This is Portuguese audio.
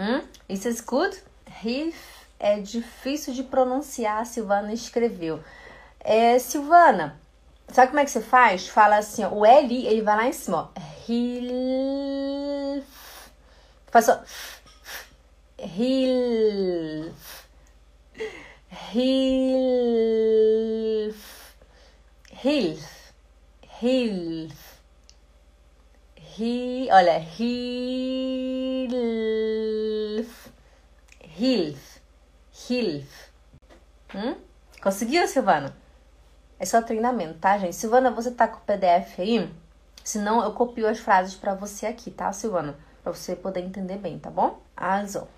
Hum? Isso é good? Hilf é difícil de pronunciar, Silvana escreveu. É, Silvana, sabe como é que você faz? Fala assim, ó, o L, ele vai lá em cima, ó. Hilf. Faz só. Hilf. Hilf. Hilf. Hilf. Hi, olha, Hilf. Hilf. Hilf. Hum? Conseguiu, Silvana? É só treinamento, tá, gente? Silvana, você tá com o PDF aí? Senão eu copio as frases para você aqui, tá, Silvana? Para você poder entender bem, tá bom? Arrasou.